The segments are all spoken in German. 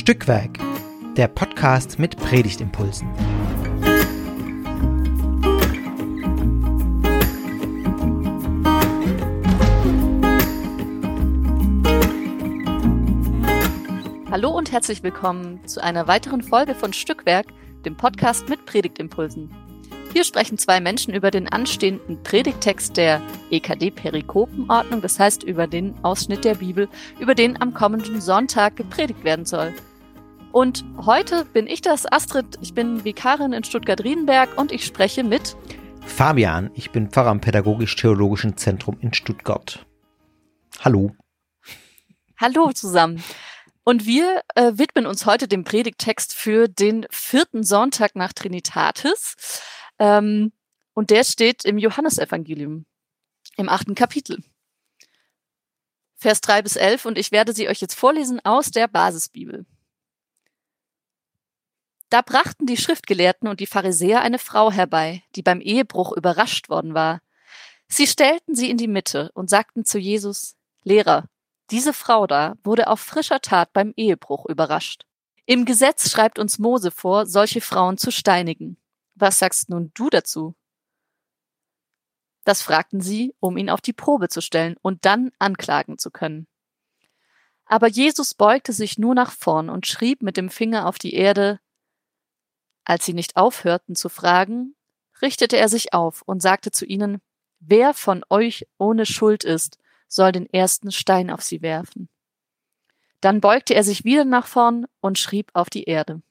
Stückwerk, der Podcast mit Predigtimpulsen. Hallo und herzlich willkommen zu einer weiteren Folge von Stückwerk, dem Podcast mit Predigtimpulsen. Hier sprechen zwei Menschen über den anstehenden Predigtext der EKD-Perikopenordnung, das heißt über den Ausschnitt der Bibel, über den am kommenden Sonntag gepredigt werden soll. Und heute bin ich das, Astrid, ich bin Vikarin in Stuttgart-Riedenberg und ich spreche mit Fabian, ich bin Pfarrer am Pädagogisch-Theologischen Zentrum in Stuttgart. Hallo. Hallo zusammen. Und wir äh, widmen uns heute dem Predigttext für den vierten Sonntag nach Trinitatis. Ähm, und der steht im Johannesevangelium, im achten Kapitel. Vers drei bis elf und ich werde sie euch jetzt vorlesen aus der Basisbibel. Da brachten die Schriftgelehrten und die Pharisäer eine Frau herbei, die beim Ehebruch überrascht worden war. Sie stellten sie in die Mitte und sagten zu Jesus, Lehrer, diese Frau da wurde auf frischer Tat beim Ehebruch überrascht. Im Gesetz schreibt uns Mose vor, solche Frauen zu steinigen. Was sagst nun du dazu? Das fragten sie, um ihn auf die Probe zu stellen und dann anklagen zu können. Aber Jesus beugte sich nur nach vorn und schrieb mit dem Finger auf die Erde. Als sie nicht aufhörten zu fragen, richtete er sich auf und sagte zu ihnen, Wer von euch ohne Schuld ist, soll den ersten Stein auf sie werfen. Dann beugte er sich wieder nach vorn und schrieb auf die Erde.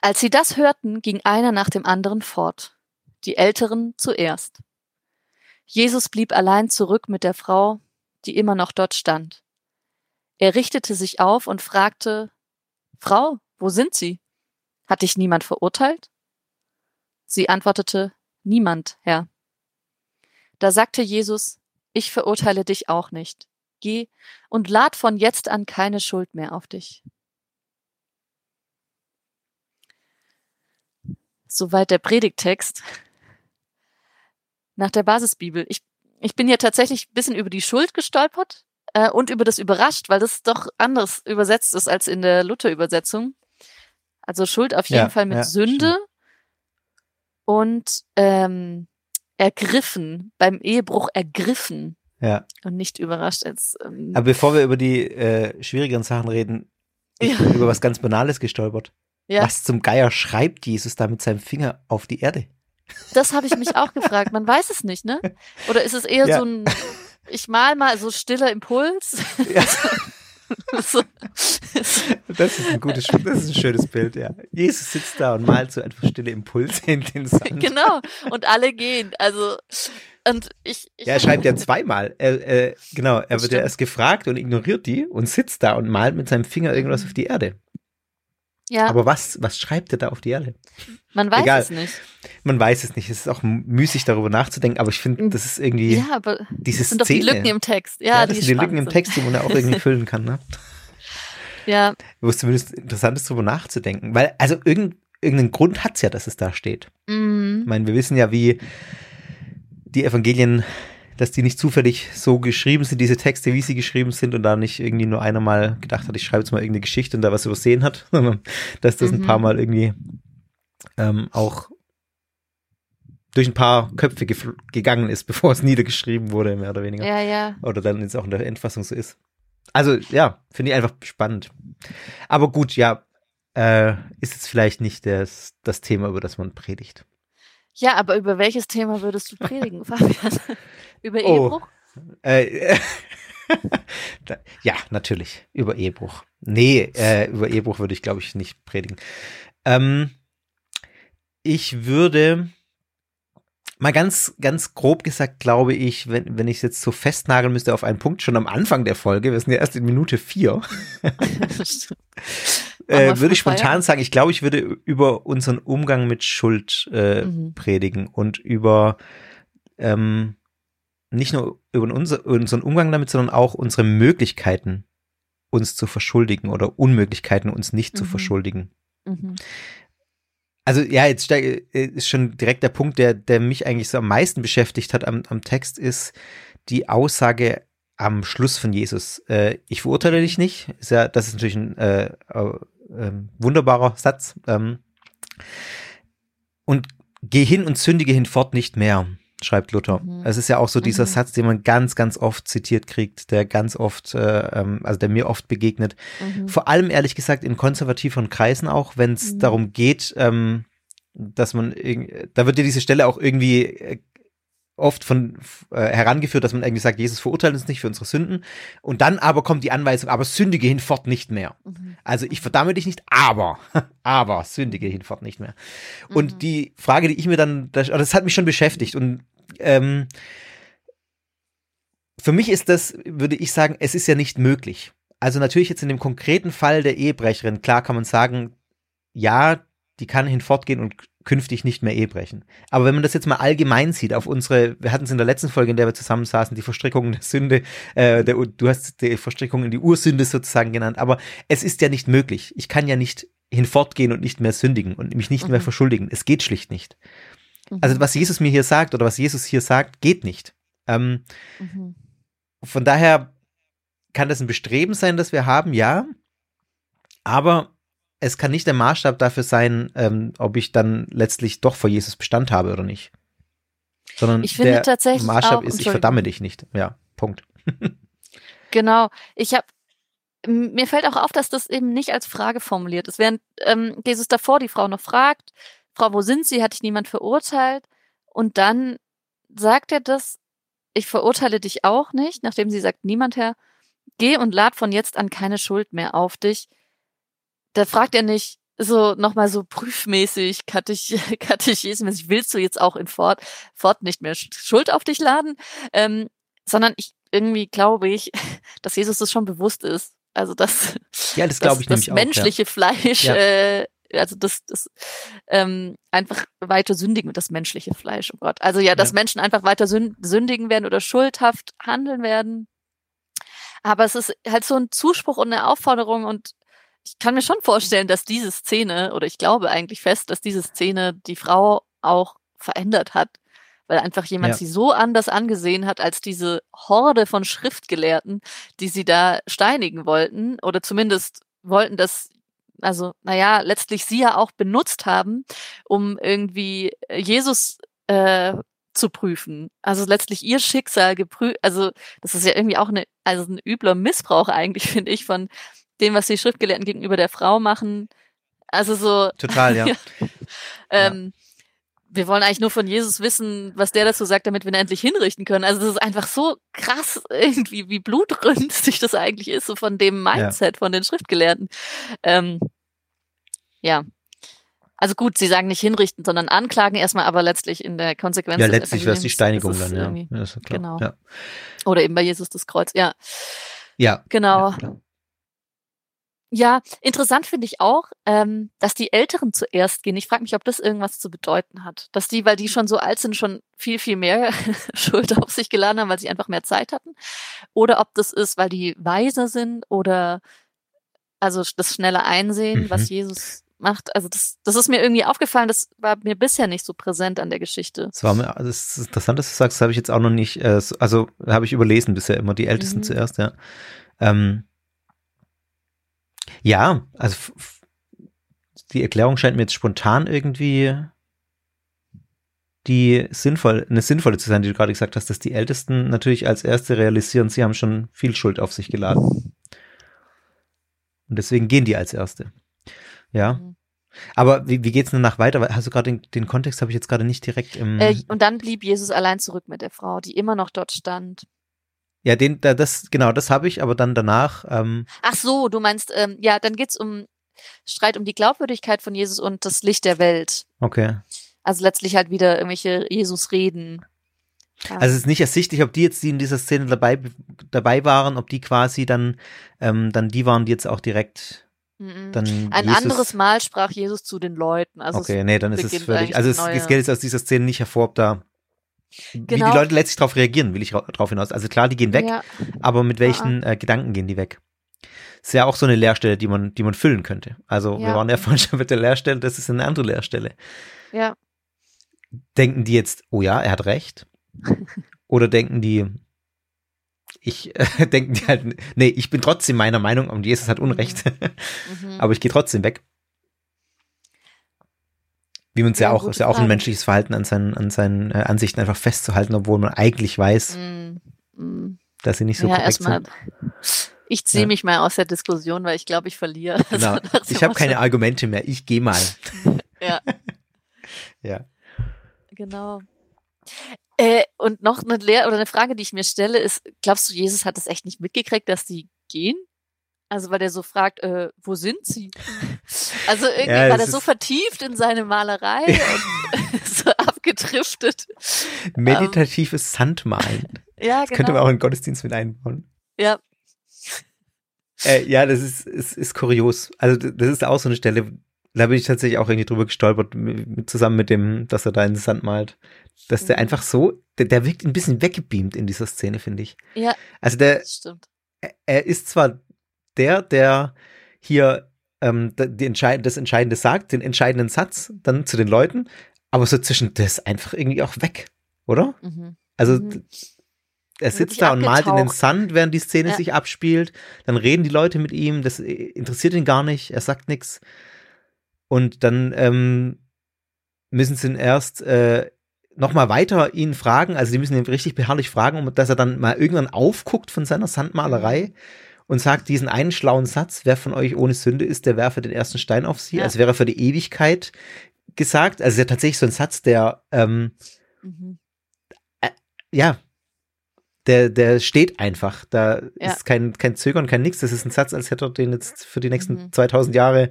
Als sie das hörten, ging einer nach dem anderen fort, die Älteren zuerst. Jesus blieb allein zurück mit der Frau, die immer noch dort stand. Er richtete sich auf und fragte Frau, wo sind Sie? Hat dich niemand verurteilt? Sie antwortete Niemand, Herr. Da sagte Jesus Ich verurteile dich auch nicht. Geh und lad von jetzt an keine Schuld mehr auf dich. Soweit der Predigtext. Nach der Basisbibel. Ich, ich bin ja tatsächlich ein bisschen über die Schuld gestolpert äh, und über das überrascht, weil das doch anders übersetzt ist als in der Luther-Übersetzung. Also Schuld auf jeden Ja, Fall mit ja, Sünde stimmt. und ähm, ergriffen, beim Ehebruch ergriffen Ja. und nicht überrascht als ähm, Aber bevor wir über die äh, schwierigeren Sachen reden, ich bin über was ganz Banales gestolpert. ja, Was zum Geier schreibt Jesus da mit seinem Finger auf die Erde? das habe ich mich auch gefragt. Man weiß es nicht, ne? Oder ist es eher Ja. so ein ich mal mal so stiller Impuls? Ja. Das ist ein gutes, das ist ein schönes Bild, ja. Jesus sitzt da und malt so einfach stille Impulse in den Sand. genau. Und alle gehen. Also und ich, ich Ja, er schreibt ja zweimal. Er, äh, genau, er wird ja erst gefragt und ignoriert die und sitzt da und malt mit seinem Finger irgendwas auf die Erde. Ja, Aber was, was schreibt er da auf die Erde? man weiß egal. es nicht. Man weiß es nicht. Es ist auch müßig darüber nachzudenden, aber ich finde, das ist irgendwie Ja, aber diese das sind doch die Szene. Lücken im Text. Ja, ja, das die sind die Lücken spannend im sind. Text, die man auch irgendwie füllen kann, ne? Ja, Wo es zumindest interessant ist, darüber nachzudenken. Weil, also irgend, irgendeinen Grund hat's ja, dass es da steht. mhm. Ich meine, wir wissen ja, wie die Evangelien, dass die nicht zufällig so geschrieben sind, diese Texte, wie sie geschrieben sind und da nicht irgendwie nur einer mal gedacht hat, ich schreibe jetzt mal irgendeine Geschichte und da was übersehen hat, sondern dass das ein Mhm. paar Mal irgendwie ähm, auch durch ein paar Köpfe gegangen ist, bevor es niedergeschrieben wurde, mehr oder weniger. ja, ja. Oder dann jetzt auch in der Endfassung so ist. Also ja, finde ich einfach spannend. Aber gut, ja, äh, ist jetzt vielleicht nicht das, das Thema, über das man predigt. Ja, aber über welches Thema würdest du predigen, Fabian? über Oh. Ehebruch? Äh, da- ja, natürlich. Über Ehebruch. Nee, äh, über Ehebruch würde ich, glaube ich, nicht predigen. Ähm, ich würde mal ganz, ganz grob gesagt, glaube ich, wenn, wenn ich es jetzt so festnageln müsste auf einen Punkt, schon am Anfang der Folge, wir sind ja erst in Minute vier, äh, würde ich spontan sagen, ich glaube, ich würde über unseren Umgang mit Schuld äh, Mhm. predigen und über ähm, nicht nur über unser, unseren Umgang damit, sondern auch unsere Möglichkeiten, uns zu verschuldigen oder Unmöglichkeiten, uns nicht zu Mhm. verschuldigen. Mhm. Also ja, jetzt äh, ist schon direkt der Punkt, der, der mich eigentlich so am meisten beschäftigt hat am, am Text, ist die Aussage, am Schluss von Jesus, äh, ich verurteile dich nicht, ist ja, das ist natürlich ein äh, äh, wunderbarer Satz. Ähm, und geh hin und sündige hinfort nicht mehr, schreibt Luther. Mhm. Es ist ja auch so dieser mhm. Satz, den man ganz, ganz oft zitiert kriegt, der ganz oft, äh, ähm, also der mir oft begegnet. Mhm. Vor allem ehrlich gesagt in konservativeren Kreisen auch, wenn es mhm. darum geht, ähm, dass man, da wird ja diese Stelle auch irgendwie äh, oft von äh, herangeführt, dass man irgendwie sagt, Jesus verurteilt uns nicht für unsere Sünden. Und dann aber kommt die Anweisung, aber sündige hinfort nicht mehr. Mhm. Also ich verdamme dich nicht, aber, aber sündige hinfort nicht mehr. Mhm. Und die Frage, die ich mir dann, das, das hat mich schon beschäftigt und ähm, für mich ist das, würde ich sagen, es ist ja nicht möglich. Also natürlich jetzt in dem konkreten Fall der Ehebrecherin, klar kann man sagen, ja, die kann hinfortgehen und künftig nicht mehr Ehe brechen. Aber wenn man das jetzt mal allgemein sieht, auf unsere, wir hatten es in der letzten Folge, in der wir zusammensaßen, die Verstrickungen der Sünde, äh, der, du hast die Verstrickung in die Ursünde sozusagen genannt, aber es ist ja nicht möglich. Ich kann ja nicht hinfortgehen und nicht mehr sündigen und mich nicht mhm. mehr verschuldigen. Es geht schlicht nicht. Mhm. Also was Jesus mir hier sagt oder was Jesus hier sagt, geht nicht. Ähm, mhm. Von daher kann das ein Bestreben sein, das wir haben, ja. Aber es kann nicht der Maßstab dafür sein, ähm, ob ich dann letztlich doch vor Jesus Bestand habe oder nicht. Sondern ich finde der tatsächlich Maßstab auch, ist, ich verdamme dich nicht. Ja, Punkt. genau. Ich habe mir fällt auch auf, dass das eben nicht als Frage formuliert ist. Während ähm, Jesus davor die Frau noch fragt, Frau, wo sind Sie? Hat dich niemand verurteilt? Und dann sagt er das, ich verurteile dich auch nicht, nachdem sie sagt, niemand Herr, geh und lad von jetzt an keine Schuld mehr auf dich da fragt er nicht so nochmal so prüfmäßig, katechismäßig, willst du jetzt auch in Fort, Fort nicht mehr Schuld auf dich laden? Ähm, sondern ich irgendwie glaube ich, dass Jesus das schon bewusst ist. Also dass ja, das, glaube ich das, menschliche auch, ja. Fleisch, ja. äh, also das, das ähm, einfach weiter sündigen das menschliche Fleisch, oh Gott. Also ja, dass. Menschen einfach weiter sündigen werden oder schuldhaft handeln werden. Aber es ist halt so ein Zuspruch und eine Aufforderung und ich kann mir schon vorstellen, dass diese Szene, oder ich glaube eigentlich fest, dass diese Szene die Frau auch verändert hat, weil einfach jemand ja. sie so anders angesehen hat als diese Horde von Schriftgelehrten, die sie da steinigen wollten, oder zumindest wollten, dass also, naja, letztlich sie ja auch benutzt haben, um irgendwie Jesus äh, zu prüfen. Also letztlich ihr Schicksal geprüft, also das ist ja irgendwie auch eine, also ein übler Missbrauch eigentlich, finde ich, von dem, was die Schriftgelehrten gegenüber der Frau machen. Also so. Total, ja. ähm, ja. Wir wollen eigentlich nur von Jesus wissen, was der dazu sagt, damit wir ihn endlich hinrichten können. Also das ist einfach so krass irgendwie, wie blutrünstig das eigentlich ist, so von dem Mindset ja. von den Schriftgelehrten. Ähm, ja, also gut, sie sagen nicht hinrichten, sondern anklagen erstmal, aber letztlich in der Konsequenz. Ja, letztlich wäre es die Steinigung dann, ja. ja genau. Ja. Oder eben bei Jesus das Kreuz, ja. Ja. Genau. Ja, ja, interessant finde ich auch, ähm, dass die Älteren zuerst gehen. Ich frage mich, ob das irgendwas zu bedeuten hat. Dass die, weil die schon so alt sind, schon viel, viel mehr Schuld auf sich geladen haben, weil sie einfach mehr Zeit hatten. Oder ob das ist, weil die weiser sind oder also das schnelle Einsehen, mhm. was Jesus macht. Also das, das ist mir irgendwie aufgefallen, das war mir bisher nicht so präsent an der Geschichte. Das war mir, also das ist interessant, dass du sagst, das habe ich jetzt auch noch nicht, äh, also habe ich überlesen bisher immer, die Ältesten mhm. zuerst, ja. Ähm, ja, also die Erklärung scheint mir jetzt spontan irgendwie die sinnvoll, eine sinnvolle zu sein, die du gerade gesagt hast, dass die Ältesten natürlich als Erste realisieren, sie haben schon viel Schuld auf sich geladen. Und deswegen gehen die als Erste. Ja. Mhm. Aber wie, wie geht's denn danach weiter? Hast du gerade den, den Kontext habe ich jetzt gerade nicht direkt im. Äh, und dann blieb Jesus allein zurück mit der Frau, die immer noch dort stand. Ja, den, das, genau, das habe ich, aber dann danach. Ähm Ach so, du meinst, ähm, ja, dann geht's um Streit um die Glaubwürdigkeit von Jesus und das Licht der Welt. Okay. Also letztlich halt wieder irgendwelche Jesus-Reden. Also es ist nicht ersichtlich, ob die jetzt, die in dieser Szene dabei, dabei waren, ob die quasi dann, ähm, dann die waren, die jetzt auch direkt mhm. dann Ein Jesus anderes Mal sprach Jesus zu den Leuten. Also okay, nee, dann ist es völlig, also es, es geht jetzt aus dieser Szene nicht hervor, ob da Genau. Wie die genau. Leute letztlich darauf reagieren, will ich darauf hinaus. Also klar, die gehen weg, ja. aber mit welchen äh, Gedanken gehen die weg? Ist ja auch so eine Leerstelle, die man, die man füllen könnte. Also ja. wir waren ja vorhin schon mit der Leerstelle, das ist eine andere Leerstelle. Ja. Denken die jetzt, oh ja, er hat recht? Oder denken die, Ich äh, denke halt, nee, ich bin trotzdem meiner Meinung und Jesus hat Unrecht. Mhm. Aber ich gehe trotzdem weg. Wie man es ja, ja, auch, ist ja auch ein menschliches Verhalten an seinen, an seinen äh, Ansichten einfach festzuhalten, obwohl man eigentlich weiß, mhm. dass sie nicht so ja, korrekt sind. Ich ziehe ja. mich mal aus der Diskussion, weil ich glaube, ich verliere. Genau. ich habe keine Argumente mehr. Ich gehe mal. ja. ja. Genau. Äh, und noch eine Lehr oder eine Frage, die ich mir stelle, ist: Glaubst du, Jesus hat es echt nicht mitgekriegt, dass die gehen? Also weil der so fragt, äh, wo sind sie? Also irgendwie ja, war der so vertieft in seine Malerei und so abgedriftet. Meditatives ähm, Sandmalen. Ja, das genau. könnte man auch in Gottesdienst mit einbauen. Ja. Äh, ja, das ist, ist, ist kurios. Also das ist auch so eine Stelle, da bin ich tatsächlich auch irgendwie drüber gestolpert, zusammen mit dem, dass er da in den Sand malt. Dass der mhm. einfach so, der, der wirkt ein bisschen weggebeamt in dieser Szene, finde ich. Ja. Also der, stimmt. er ist zwar der, der hier ähm, die entscheid das Entscheidende sagt, den entscheidenden Satz dann zu den Leuten, aber so zwischen das einfach irgendwie auch weg, oder? Mhm. Also mhm. er sitzt da und malt in den Sand, während die Szene ja. sich abspielt. Dann reden die Leute mit ihm, das interessiert ihn gar nicht, er sagt nichts. Und dann ähm, müssen sie ihn erst äh, nochmal weiter ihn fragen, also die müssen ihn richtig beharrlich fragen, dass er dann mal irgendwann aufguckt von seiner Sandmalerei. Mhm und sagt diesen einen schlauen Satz, wer von euch ohne Sünde ist, der werfe den ersten Stein auf sie, ja. als wäre er für die Ewigkeit gesagt. Also ist ja tatsächlich so ein Satz, der ähm, mhm. äh, ja, der, der steht einfach. Da ja. ist kein, kein Zögern, kein Nix. Das ist ein Satz, als hätte er den jetzt für die nächsten mhm. 2000 Jahre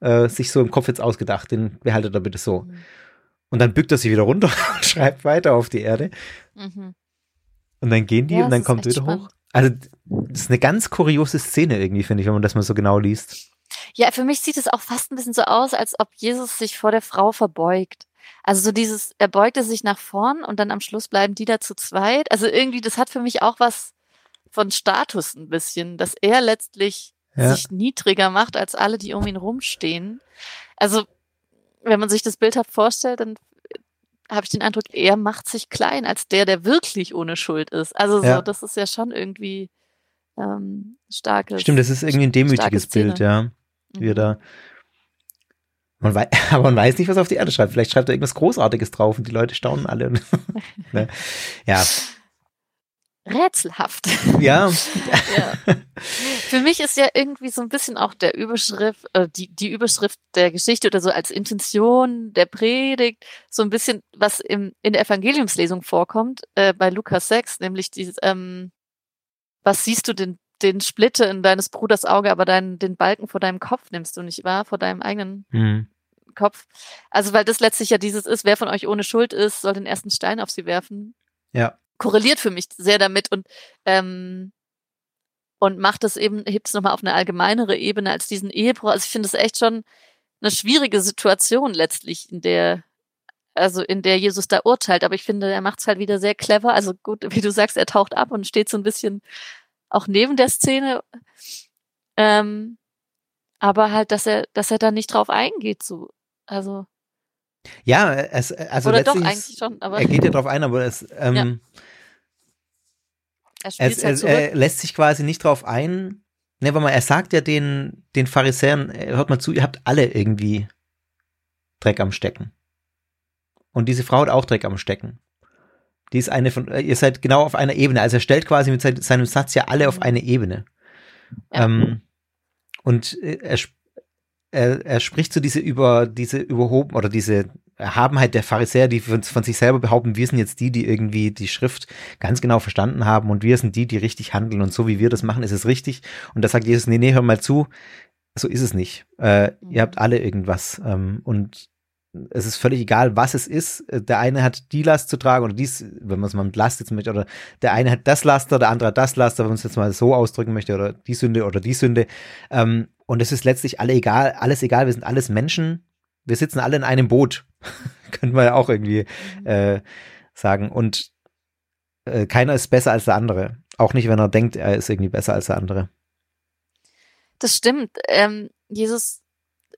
äh, sich so im Kopf jetzt ausgedacht. Den behaltet er bitte so. Mhm. Und dann bückt er sich wieder runter und schreibt weiter auf die Erde. Mhm. Und dann gehen die ja, und dann kommt wieder spannend. hoch. Also, das ist eine ganz kuriose Szene irgendwie, finde ich, wenn man das mal so genau liest. Ja, für mich sieht es auch fast ein bisschen so aus, als ob Jesus sich vor der Frau verbeugt. Also so dieses, er beugte sich nach vorn und dann am Schluss bleiben die da zu zweit. Also irgendwie, das hat für mich auch was von Status ein bisschen, dass er letztlich ja. sich niedriger macht als alle, die um ihn rumstehen. Also, wenn man sich das bildhaft vorstellt, dann habe ich den Eindruck, er macht sich klein als der, der wirklich ohne Schuld ist. Also so, ja. das ist ja schon irgendwie ähm, starkes. Stimmt, das ist irgendwie ein demütiges Bild, ja. Wie mhm. da. Man weiß, aber man weiß nicht, was auf die Erde schreibt. Vielleicht schreibt er irgendwas Großartiges drauf und die Leute staunen alle. ne? Ja, rätselhaft. Ja. ja. Für mich ist ja irgendwie so ein bisschen auch der Überschrift, äh, die, die Überschrift der Geschichte oder so als Intention der Predigt, so ein bisschen, was im, in der Evangeliumslesung vorkommt, äh, bei Lukas 6, nämlich dieses, ähm, was siehst du den, den Splitte in deines Bruders Auge, aber deinen, den Balken vor deinem Kopf nimmst du nicht wahr, vor deinem eigenen mhm. Kopf. Also, weil das letztlich ja dieses ist, wer von euch ohne Schuld ist, soll den ersten Stein auf sie werfen. Ja korreliert für mich sehr damit und ähm, und macht es eben, hebt es nochmal auf eine allgemeinere Ebene als diesen Ehebruch. Also ich finde es echt schon eine schwierige Situation letztlich, in der, also in der Jesus da urteilt. Aber ich finde, er macht es halt wieder sehr clever. Also gut, wie du sagst, er taucht ab und steht so ein bisschen auch neben der Szene. Ähm, aber halt, dass er, dass er da nicht drauf eingeht, so. Also. Ja, es, also Oder doch eigentlich schon, aber. Er geht ja drauf ein, aber es, ähm, ja er, es, halt er, lässt sich quasi nicht drauf ein. Ne, aber mal, er sagt ja den, den Pharisäern, äh, hört mal zu, ihr habt alle irgendwie Dreck am Stecken. Und diese Frau hat auch Dreck am Stecken. Die ist eine von, äh, ihr seid genau auf einer Ebene. Also er stellt quasi mit seinem Satz ja alle auf mhm. eine Ebene. Ja. Ähm, und äh, er, er, er spricht so diese über, diese überhoben oder diese Erhabenheit der Pharisäer, die von, von, sich selber behaupten, wir sind jetzt die, die irgendwie die Schrift ganz genau verstanden haben und wir sind die, die richtig handeln und so wie wir das machen, ist es richtig. Und da sagt Jesus, nee, nee, hör mal zu, so ist es nicht. Äh. Ihr habt alle irgendwas ähm, und es ist völlig egal, was es ist. Der eine hat die Last zu tragen oder dies, wenn man es mal mit Last jetzt möchte, oder der eine hat das Laster, der andere hat das Laster, wenn man es jetzt mal so ausdrücken möchte, oder die Sünde oder die Sünde. Ähm, und es ist letztlich alle egal, alles egal, wir sind alles Menschen wir sitzen alle in einem Boot. Könnte man ja auch irgendwie mhm. äh, sagen. Und äh, keiner ist besser als der andere. Auch nicht, wenn er denkt, er ist irgendwie besser als der andere. Das stimmt. Ähm, Jesus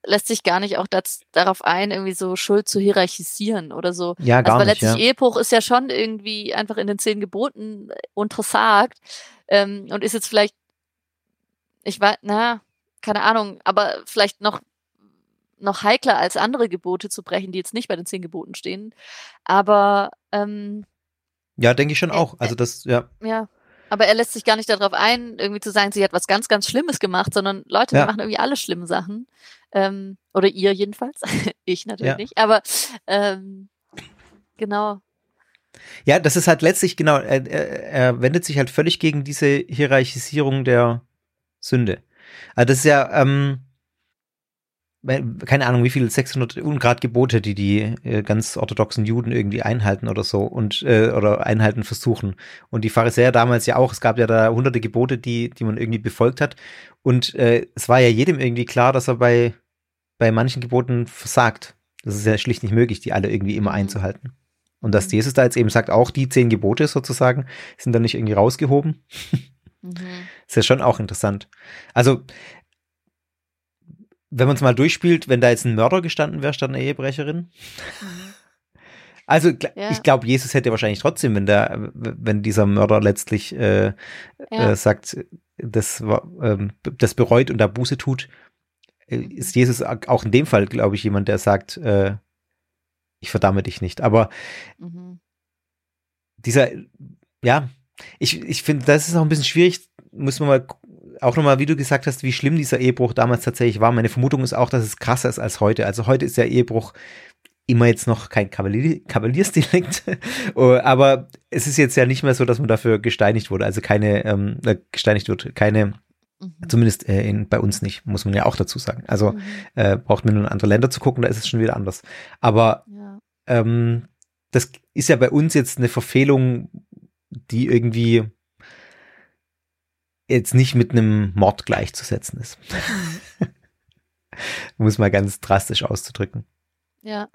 lässt sich gar nicht auch das, darauf ein, irgendwie so Schuld zu hierarchisieren oder so. Ja, gar also, weil nicht. letztlich ja. Ehebruch ist ja schon irgendwie einfach in den zehn Geboten untersagt. ähm, und ist jetzt vielleicht, ich weiß, na, keine Ahnung, aber vielleicht noch noch heikler als andere Gebote zu brechen, die jetzt nicht bei den zehn Geboten stehen. Aber ähm, ja, denke ich schon auch. Also das, ja. Ja. Aber er lässt sich gar nicht darauf ein, irgendwie zu sagen, sie hat was ganz, ganz Schlimmes gemacht, sondern Leute, Ja. wir machen irgendwie alle schlimme Sachen. Ähm, oder ihr jedenfalls. ich natürlich Ja. nicht. Aber ähm, genau. Ja, das ist halt letztlich, genau, er, er, er wendet sich halt völlig gegen diese Hierarchisierung der Sünde. Also das ist ja, ähm, keine Ahnung, wie viele 600 Ungrad Gebote, die die äh, ganz orthodoxen Juden irgendwie einhalten oder so und äh, oder einhalten versuchen. Und die Pharisäer damals ja auch. Es gab ja da hunderte Gebote, die die man irgendwie befolgt hat. Und äh, es war ja jedem irgendwie klar, dass er bei bei manchen Geboten versagt. Das ist ja schlicht nicht möglich, die alle irgendwie immer Mhm. einzuhalten. Und dass Mhm. Jesus da jetzt eben sagt, auch die zehn Gebote sozusagen sind da nicht irgendwie rausgehoben, Mhm. ist ja schon auch interessant. Also, wenn man es mal durchspielt, wenn da jetzt ein Mörder gestanden wäre, statt eine Ehebrecherin. Mhm. Also, Ja. ich glaube, Jesus hätte wahrscheinlich trotzdem, wenn der, wenn dieser Mörder letztlich äh, Ja. äh, sagt, das, ähm, das bereut und da Buße tut, ist Jesus auch in dem Fall, glaube ich, jemand, der sagt, äh, ich verdamme dich nicht. Aber Mhm. dieser, ja, ich, ich finde, das ist auch ein bisschen schwierig, muss man mal auch nochmal, wie du gesagt hast, wie schlimm dieser Ehebruch damals tatsächlich war. Meine Vermutung ist auch, dass es krasser ist als heute. Also heute ist der Ehebruch immer jetzt noch kein Kavalier, Kavaliersdelikt, Oh, aber es ist jetzt ja nicht mehr so, dass man dafür gesteinigt wurde. Also keine, ähm, äh, gesteinigt wird, keine, Mhm. zumindest äh, in, bei uns nicht, muss man ja auch dazu sagen. Also Mhm. äh, braucht man nur in andere Länder zu gucken, da ist es schon wieder anders. Aber Ja. ähm, das ist ja bei uns jetzt eine Verfehlung, die irgendwie jetzt nicht mit einem Mord gleichzusetzen ist. um es mal ganz drastisch auszudrücken. Ja.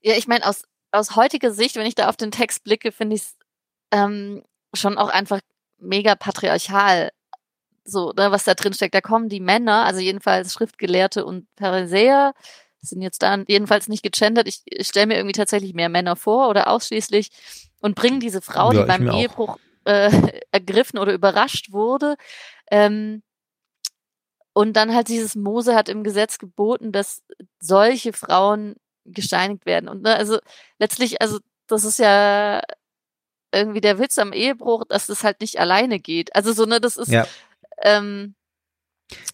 Ja, ich meine, aus, aus heutiger Sicht, wenn ich da auf den Text blicke, finde ich es ähm, schon auch einfach mega patriarchal. So, ne, was da drin steckt. Da kommen die Männer, also jedenfalls Schriftgelehrte und Pharisäer, sind jetzt da jedenfalls nicht gegendert. Ich, ich stelle mir irgendwie tatsächlich mehr Männer vor oder ausschließlich und bringen diese Frau, Ja, die beim. Ehebruch äh, ergriffen oder überrascht wurde, ähm, und dann halt dieses Mose hat im Gesetz geboten, dass solche Frauen gesteinigt werden. Und ne, also letztlich, also das ist ja irgendwie der Witz am Ehebruch, dass es halt nicht alleine geht. Also so, ne, das ist, Ja, ähm,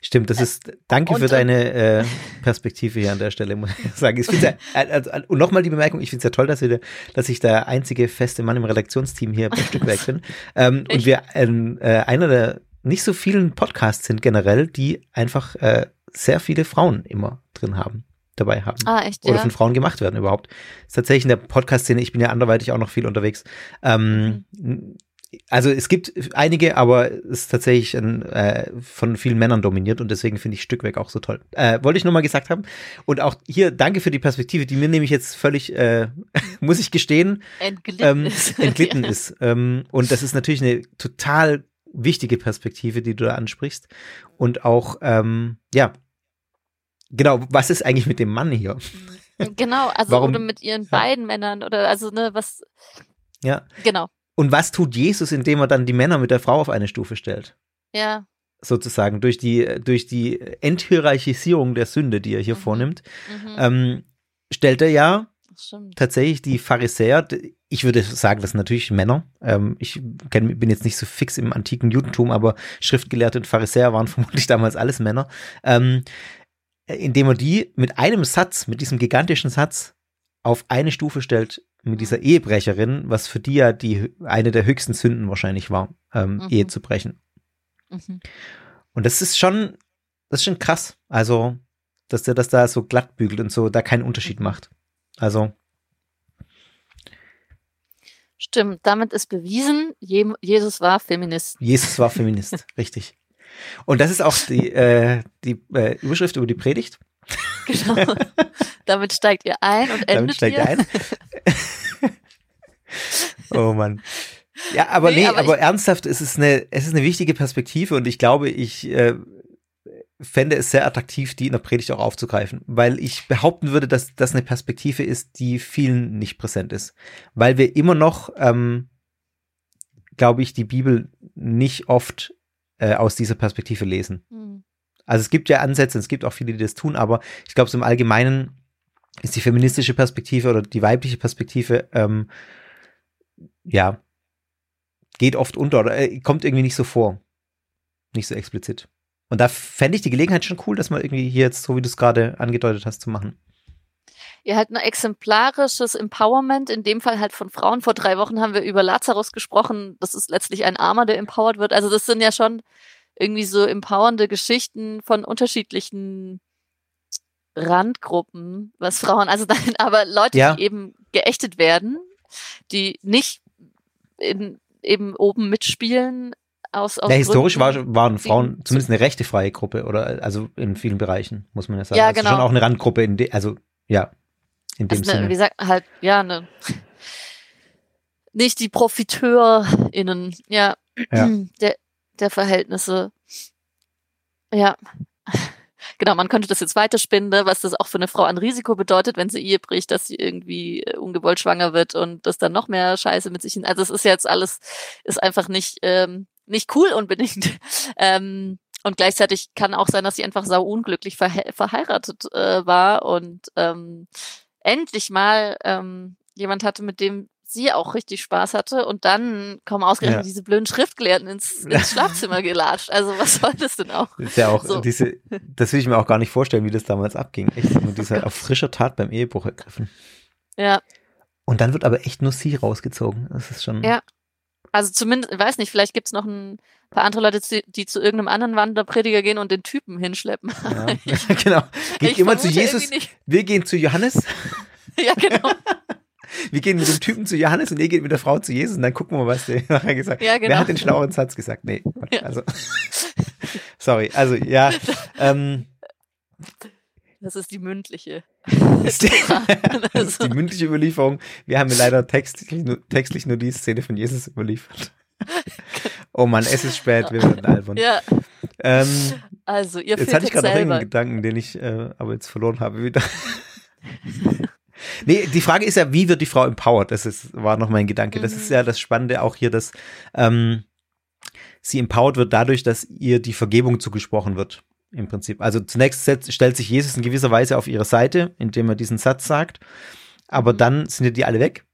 stimmt. Das ist, danke und- für deine äh, Perspektive hier an der Stelle, muss ich sagen. Ich ja, äh, also, und nochmal die Bemerkung, ich finde es ja toll, dass, wir, dass ich der einzige feste Mann im Redaktionsteam hier beim Stückwerk bin. Ähm, und wir ähm, äh, einer der nicht so vielen Podcasts sind generell, die einfach äh, sehr viele Frauen immer drin haben, dabei haben. ah, echt, oder ja. von Frauen gemacht werden überhaupt. ist tatsächlich in der Podcast-Szene, ich bin ja anderweitig auch noch viel unterwegs. Ähm, also es gibt einige, aber es ist tatsächlich ein, äh, von vielen Männern dominiert und deswegen finde ich Stückwerk auch so toll. Äh, wollte ich nur mal gesagt haben. Und auch hier danke für die Perspektive, die mir nämlich jetzt völlig, äh, muss ich gestehen, Entglitten ähm, ist. entglitten ja. ist. Ähm, und das ist natürlich eine total wichtige Perspektive, die du da ansprichst. Und auch, ähm, ja, genau, was ist eigentlich mit dem Mann hier? Genau, also Warum- oder mit ihren Ja. beiden Männern oder also ne, was Ja. genau. Und was tut Jesus, indem er dann die Männer mit der Frau auf eine Stufe stellt? Ja. Sozusagen durch die, durch die Enthierarchisierung der Sünde, die er hier Mhm. vornimmt, Mhm. ähm, stellt er ja tatsächlich die Pharisäer, ich würde sagen, das sind natürlich Männer. Ähm, ich kenn, bin jetzt nicht so fix im antiken Judentum, aber Schriftgelehrte und Pharisäer waren vermutlich damals alles Männer. Ähm, indem er die mit einem Satz, mit diesem gigantischen Satz, auf eine Stufe stellt mit dieser Ehebrecherin, was für die ja die eine der höchsten Sünden wahrscheinlich war, ähm, Mhm. Ehe zu brechen. Mhm. Und das ist schon, das ist schon krass. Also, dass der das da so glatt bügelt und so da keinen Unterschied Mhm. macht. Also, Stimmt, damit ist bewiesen, Je Jesus war Feminist. Jesus war Feminist, richtig. Und das ist auch die, äh, die äh, Überschrift über die Predigt. Genau. damit steigt ihr ein und endet Damit steigt ihr. ein. oh Mann. Ja, aber Nee, nee, aber aber, ernsthaft, es ist eine, es ist eine wichtige Perspektive und ich glaube, ich äh, fände es sehr attraktiv, die in der Predigt auch aufzugreifen, weil ich behaupten würde, dass das eine Perspektive ist, die vielen nicht präsent ist, weil wir immer noch ähm, glaube ich, die Bibel nicht oft äh, aus dieser Perspektive lesen. Hm. Also es gibt ja Ansätze, es gibt auch viele, die das tun, aber ich glaube, so im Allgemeinen ist die feministische Perspektive oder die weibliche Perspektive, ähm, ja, geht oft unter oder äh, kommt irgendwie nicht so vor. Nicht so explizit. Und da fände ich die Gelegenheit schon cool, das mal irgendwie hier jetzt, so wie du es gerade angedeutet hast, zu machen. Ja, halt ein exemplarisches Empowerment, in dem Fall halt von Frauen. Vor drei Wochen haben wir über Lazarus gesprochen. Das ist letztlich ein Armer, der empowered wird. Also das sind ja schon irgendwie so empowernde Geschichten von unterschiedlichen Randgruppen, was Frauen, also dann, aber Leute, Ja. die eben geächtet werden, die nicht in, eben oben mitspielen aus, aus Ja, historisch Gründen, war, waren Frauen die- zumindest eine rechte freie Gruppe oder also in vielen Bereichen, muss man ja sagen. Ja, also genau. schon auch eine Randgruppe in de, also ja, in dem also Sinne. wie sagt halt, ja, eine, nicht die ProfiteurInnen, ja, Ja. der, der Verhältnisse. Ja. Genau, man könnte das jetzt weiterspinnen, ne, was das auch für eine Frau an Risiko bedeutet, wenn sie Ehe bricht, dass sie irgendwie äh, ungewollt schwanger wird und das dann noch mehr Scheiße mit sich hin. Also es ist jetzt alles, ist einfach nicht, ähm, nicht cool unbedingt. Ähm, und gleichzeitig kann auch sein, dass sie einfach sau unglücklich verhe verheiratet äh, war und ähm, endlich mal ähm, jemand hatte, mit dem sie auch richtig Spaß hatte und dann kommen ausgerechnet Ja. diese blöden Schriftgelehrten ins, ins Schlafzimmer gelatscht. Also was soll das denn auch? ist ja auch so. diese, das will ich mir auch gar nicht vorstellen, wie das damals abging. Echt mit dieser auf frischer Tat beim Ehebruch ergriffen. Ja, Und dann wird aber echt nur sie rausgezogen. Das ist schon. Ja. Also zumindest, ich weiß nicht, vielleicht gibt's noch ein paar andere Leute, die, zu irgendeinem anderen Wanderprediger gehen und den Typen hinschleppen. Ja, genau. Geht immer zu Jesus. Wir gehen zu Johannes. Ja, genau. Wir gehen mit dem Typen zu Johannes und ihr geht mit der Frau zu Jesus und dann gucken wir mal, was der nachher gesagt hat. Ja, genau. Wer hat den schlaueren Satz gesagt? Nee. Ja. Also. Sorry. Also, ja. Ähm, Das ist die mündliche. das ist die mündliche Überlieferung. Wir haben leider textlich nur, textlich nur die Szene von Jesus überliefert. Oh Mann, es ist spät, wir werden albern. Ja, Ähm, also ihr jetzt hatte ich gerade noch irgendeinen Gedanken, den ich äh, aber jetzt verloren habe wieder. nee, die Frage ist ja, wie wird die Frau empowered? Das ist, war noch mein Gedanke. Das Mhm. ist ja das Spannende auch hier, dass ähm, sie empowered wird dadurch, dass ihr die Vergebung zugesprochen wird. Im Prinzip. Also zunächst setzt, stellt sich Jesus in gewisser Weise auf ihre Seite, indem er diesen Satz sagt. Aber Mhm. dann sind ja die alle weg.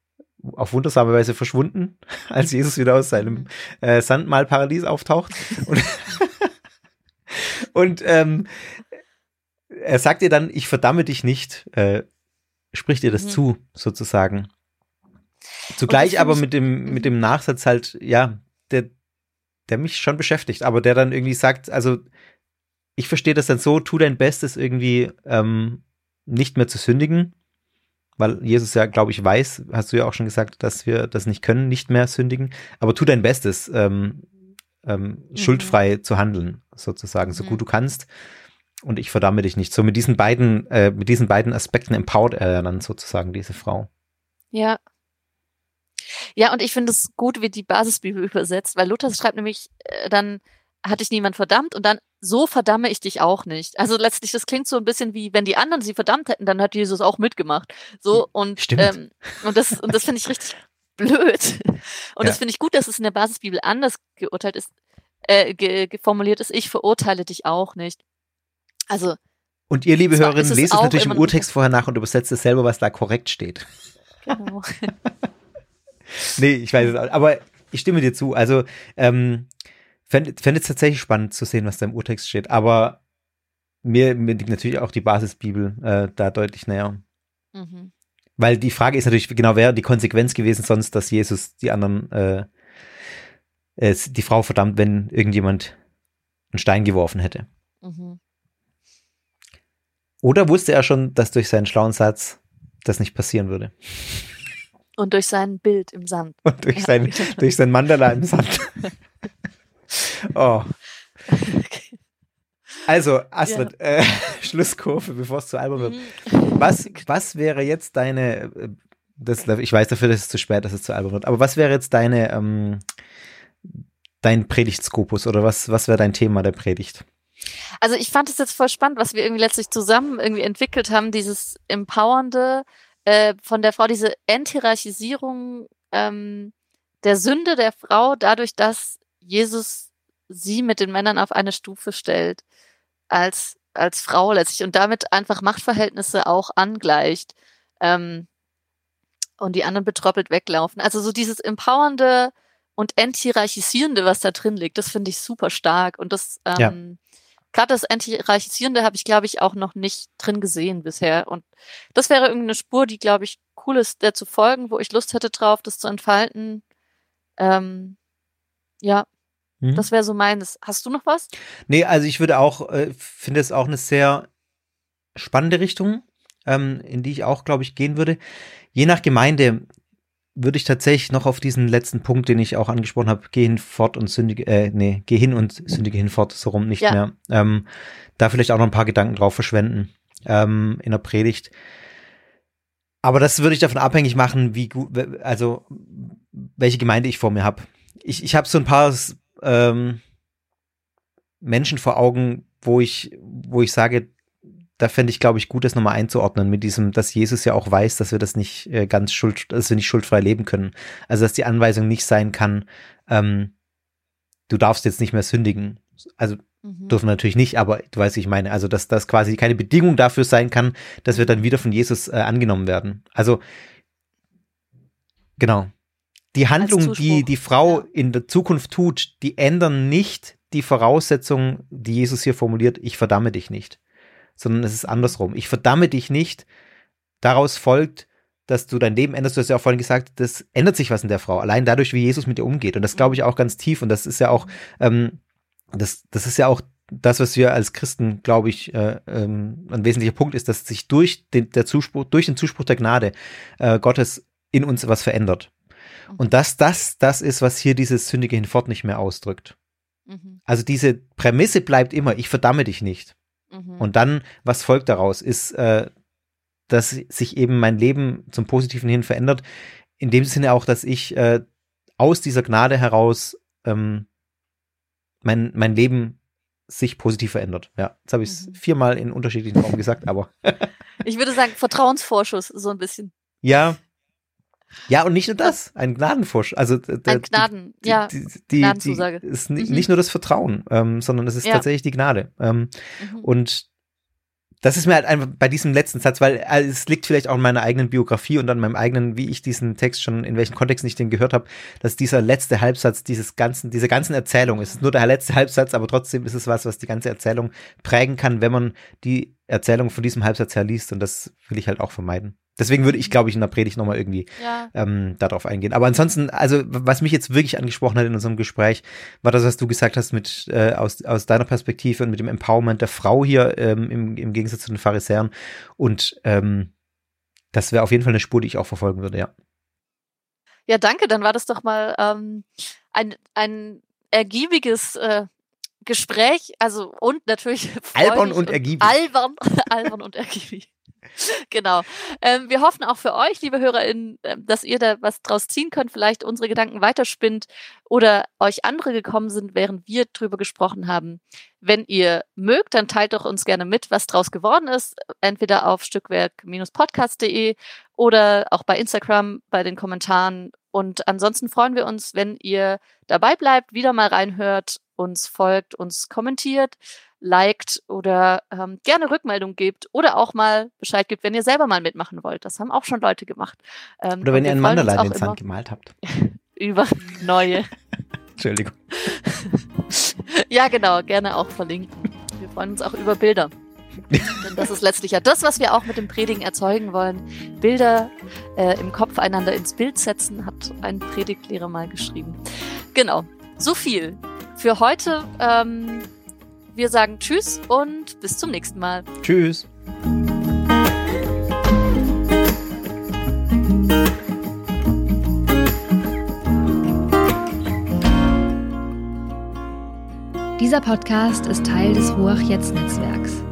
Auf wundersame Weise verschwunden, als Jesus wieder aus seinem Mhm. äh, Sandmalparadies auftaucht. Und, und ähm, er sagt ihr dann, ich verdamme dich nicht, äh, spricht ihr das Mhm. zu, sozusagen. Zugleich aber mit dem, Mhm. mit dem Nachsatz halt, ja, der, der mich schon beschäftigt, aber der dann irgendwie sagt, also ich verstehe das dann so, tu dein Bestes irgendwie ähm, nicht mehr zu sündigen, weil Jesus ja, glaube ich, weiß, hast du ja auch schon gesagt, dass wir das nicht können, nicht mehr sündigen, aber tu dein Bestes, ähm, ähm, Mhm. schuldfrei zu handeln, sozusagen, so Mhm. gut du kannst. Und ich verdamme dich nicht. So mit diesen beiden, äh, mit diesen beiden Aspekten empowert er dann sozusagen diese Frau. Ja. Ja, und ich finde es gut, wie die Basisbibel übersetzt, weil Luther schreibt nämlich äh, dann, hat dich niemand verdammt und dann, so verdamme ich dich auch nicht. Also letztlich, das klingt so ein bisschen wie, wenn die anderen sie verdammt hätten, dann hat Jesus auch mitgemacht. So, und, Stimmt. ähm, und das, und das finde ich richtig blöd. Und Ja. das finde ich gut, dass es in der Basisbibel anders geurteilt ist, äh, ge, geformuliert ist. Ich verurteile dich auch nicht. Also, Und ihr, liebe Hörerinnen, lest es natürlich im Urtext vorher nach und übersetzt es selber, was da korrekt steht. genau. Nee, ich weiß es auch. Aber ich stimme dir zu. Also, ähm, fände fänd es tatsächlich spannend zu sehen, was da im Urtext steht. Aber mir, mir liegt natürlich auch die Basisbibel äh, da deutlich näher. mhm. Weil die Frage ist natürlich, genau wäre die Konsequenz gewesen sonst, dass Jesus die anderen, äh, es, die Frau verdammt, wenn irgendjemand einen Stein geworfen hätte. Mhm. Oder wusste er schon, dass durch seinen schlauen Satz das nicht passieren würde? Und durch sein Bild im Sand. Und durch Ja. sein, durch sein Mandala im Sand. oh. Also, Astrid, äh, Schlusskurve, bevor es zu albern wird. Mhm. Was, was wäre jetzt deine, äh, das, ich weiß dafür, dass es zu spät, dass es zu albern wird, aber was wäre jetzt deine, ähm, dein Predigtskopus oder was, was wäre dein Thema der Predigt? Also ich fand es jetzt voll spannend, was wir irgendwie letztlich zusammen irgendwie entwickelt haben, dieses Empowernde äh, von der Frau, diese Enthierarchisierung ähm, der Sünde der Frau dadurch, dass Jesus sie mit den Männern auf eine Stufe stellt als als Frau letztlich und damit einfach Machtverhältnisse auch angleicht ähm, und die anderen betroppelt weglaufen. Also so dieses empowernde und enthierarchisierende, was da drin liegt, das finde ich super stark und das ähm, ja. Gerade das Enthierarchisierende habe ich, glaube ich, auch noch nicht drin gesehen bisher. Und das wäre irgendeine Spur, die, glaube ich, cool ist, der zu folgen, wo ich Lust hätte drauf, das zu entfalten. Ähm, ja, mhm. das wäre so meines. Hast du noch was? Nee, also ich würde auch, äh, finde es auch eine sehr spannende Richtung, ähm, in die ich auch, glaube ich, gehen würde. Je nach Gemeinde würde ich tatsächlich noch auf diesen letzten Punkt, den ich auch angesprochen habe, geh hin fort und sündige, äh, nee, geh hin und sündige hinfort, so rum nicht ja. mehr. Ähm, da vielleicht auch noch ein paar Gedanken drauf verschwenden ähm, in der Predigt. Aber das würde ich davon abhängig machen, wie gut, also welche Gemeinde ich vor mir habe. Ich, ich habe so ein paar ähm, Menschen vor Augen, wo ich, wo ich sage, da fände ich, glaube ich, gut, das nochmal einzuordnen mit diesem, dass Jesus ja auch weiß, dass wir das nicht äh, ganz schuld, dass wir nicht schuldfrei leben können. Also dass die Anweisung nicht sein kann, ähm, du darfst jetzt nicht mehr sündigen. Also mhm. dürfen natürlich nicht, aber du weißt, wie ich meine. Also dass das quasi keine Bedingung dafür sein kann, dass wir dann wieder von Jesus äh, angenommen werden. Also genau. Die Handlung, die die Frau ja. in der Zukunft tut, die ändern nicht die Voraussetzung, die Jesus hier formuliert, ich verdamme dich nicht sondern es ist andersrum. Ich verdamme dich nicht. Daraus folgt, dass du dein Leben änderst. Du hast ja auch vorhin gesagt, das ändert sich was in der Frau. Allein dadurch, wie Jesus mit ihr umgeht. Und das glaube ich auch ganz tief. Und das ist ja auch, ähm, das, das ist ja auch das, was wir als Christen, glaube ich, äh, ähm, ein wesentlicher Punkt ist, dass sich durch den, der Zuspruch, durch den Zuspruch der Gnade äh, Gottes in uns was verändert. Und dass das das ist, was hier dieses Sündige hinfort nicht mehr ausdrückt. Mhm. Also diese Prämisse bleibt immer, ich verdamme dich nicht. Mhm. Und dann, was folgt daraus, ist, äh, dass sich eben mein Leben zum Positiven hin verändert. In dem Sinne auch, dass ich äh, aus dieser Gnade heraus ähm, mein, mein Leben sich positiv verändert. Ja, jetzt habe ich es mhm. viermal in unterschiedlichen Formen gesagt, aber. ich würde sagen, Vertrauensvorschuss, so ein bisschen. Ja, ja, und nicht nur das, ein Gnadenfusch. Also der, ein Gnaden, die, ja, die, die, Gnadenzusage. ist mhm. nicht nur das Vertrauen, ähm, sondern es ist ja. tatsächlich die Gnade. Ähm, mhm. Und das ist mir halt einfach bei diesem letzten Satz, weil also es liegt vielleicht auch in meiner eigenen Biografie und an meinem eigenen, wie ich diesen Text schon, in welchen Kontexten ich den gehört habe, dass dieser letzte Halbsatz dieses ganzen, dieser ganzen Erzählung, es ist nur der letzte Halbsatz, aber trotzdem ist es was, was die ganze Erzählung prägen kann, wenn man die Erzählung von diesem Halbsatz her liest und das will ich halt auch vermeiden. Deswegen würde ich, glaube ich, in der Predigt nochmal irgendwie ja. ähm, darauf eingehen. Aber ansonsten, also was mich jetzt wirklich angesprochen hat in unserem Gespräch, war das, was du gesagt hast mit äh, aus, aus deiner Perspektive und mit dem Empowerment der Frau hier ähm, im, im Gegensatz zu den Pharisäern. Und ähm, das wäre auf jeden Fall eine Spur, die ich auch verfolgen würde, ja. Ja, danke. Dann war das doch mal ähm, ein, ein ergiebiges äh, Gespräch, also und natürlich albern und ergiebig. Albern, albern und ergiebig. genau. Ähm, wir hoffen auch für euch, liebe HörerInnen, ähm, dass ihr da was draus ziehen könnt, vielleicht unsere Gedanken weiterspinnt oder euch andere gekommen sind, während wir drüber gesprochen haben. Wenn ihr mögt, dann teilt doch uns gerne mit, was draus geworden ist, entweder auf stückwerk-podcast.de oder auch bei Instagram bei den Kommentaren. Und ansonsten freuen wir uns, wenn ihr dabei bleibt, wieder mal reinhört, uns folgt, uns kommentiert liked oder ähm, gerne Rückmeldung gebt oder auch mal Bescheid gibt, wenn ihr selber mal mitmachen wollt. Das haben auch schon Leute gemacht. Ähm, oder wenn ihr einen Mandala in den Sand gemalt habt. über neue. Entschuldigung. ja, genau, gerne auch verlinken. Wir freuen uns auch über Bilder. Denn das ist letztlich ja das, was wir auch mit dem Predigen erzeugen wollen. Bilder äh, im Kopf einander ins Bild setzen, hat ein Predigtlehrer mal geschrieben. Genau, so viel für heute. Ähm, wir sagen Tschüss und bis zum nächsten Mal. Tschüss. Dieser Podcast ist Teil des Ruach Jetzt Netzwerks.